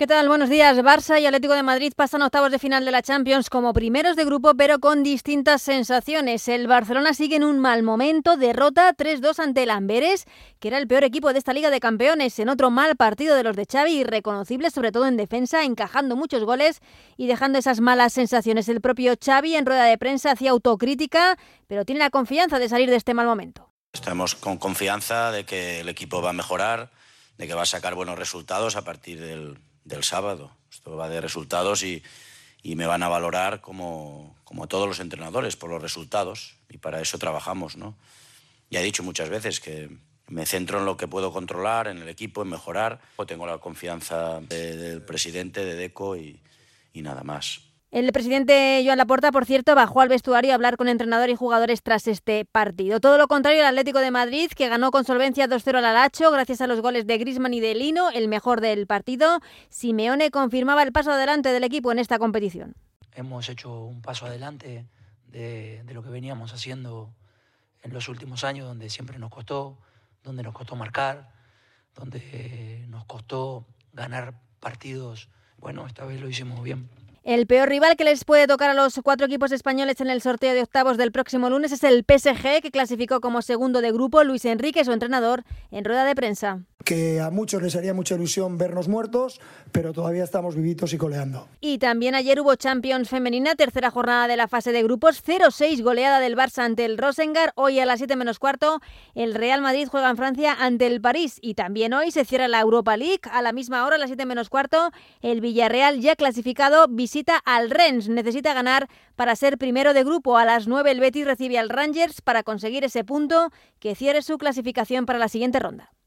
¿Qué tal? Buenos días. Barça y Atlético de Madrid pasan octavos de final de la Champions como primeros de grupo, pero con distintas sensaciones. El Barcelona sigue en un mal momento, derrota 3-2 ante el Amberes, que era el peor equipo de esta Liga de Campeones, en otro mal partido de los de Xavi, irreconocible sobre todo en defensa, encajando muchos goles y dejando esas malas sensaciones. El propio Xavi en rueda de prensa hacía autocrítica, pero tiene la confianza de salir de este mal momento. Estamos con confianza de que el equipo va a mejorar, de que va a sacar buenos resultados a partir del del sábado. Esto va de resultados y, me van a valorar como, como, todos los entrenadores por los resultados y para eso trabajamos. ¿no? Ya he dicho muchas veces que me centro en lo que puedo controlar, en el equipo, en mejorar. Tengo la confianza del presidente, de Deco y nada más. El presidente Joan Laporta, por cierto, bajó al vestuario a hablar con entrenador y jugadores tras este partido. Todo lo contrario el Atlético de Madrid, que ganó con solvencia 2-0 al Alacho gracias a los goles de Grisman y de Lino, el mejor del partido. Simeone confirmaba el paso adelante del equipo en esta competición. Hemos hecho un paso adelante de, de lo que veníamos haciendo en los últimos años, donde siempre nos costó, donde nos costó marcar, donde nos costó ganar partidos. Bueno, esta vez lo hicimos bien. El peor rival que les puede tocar a los cuatro equipos españoles en el sorteo de octavos del próximo lunes es el PSG, que clasificó como segundo de grupo Luis Enrique, su entrenador, en rueda de prensa que a muchos les haría mucha ilusión vernos muertos, pero todavía estamos vivitos y coleando. Y también ayer hubo Champions femenina, tercera jornada de la fase de grupos, 0-6 goleada del Barça ante el Rosengar. Hoy a las 7 menos cuarto el Real Madrid juega en Francia ante el París y también hoy se cierra la Europa League. A la misma hora, a las 7 menos cuarto, el Villarreal ya clasificado visita al Rennes. Necesita ganar para ser primero de grupo. A las 9 el Betis recibe al Rangers para conseguir ese punto que cierre su clasificación para la siguiente ronda.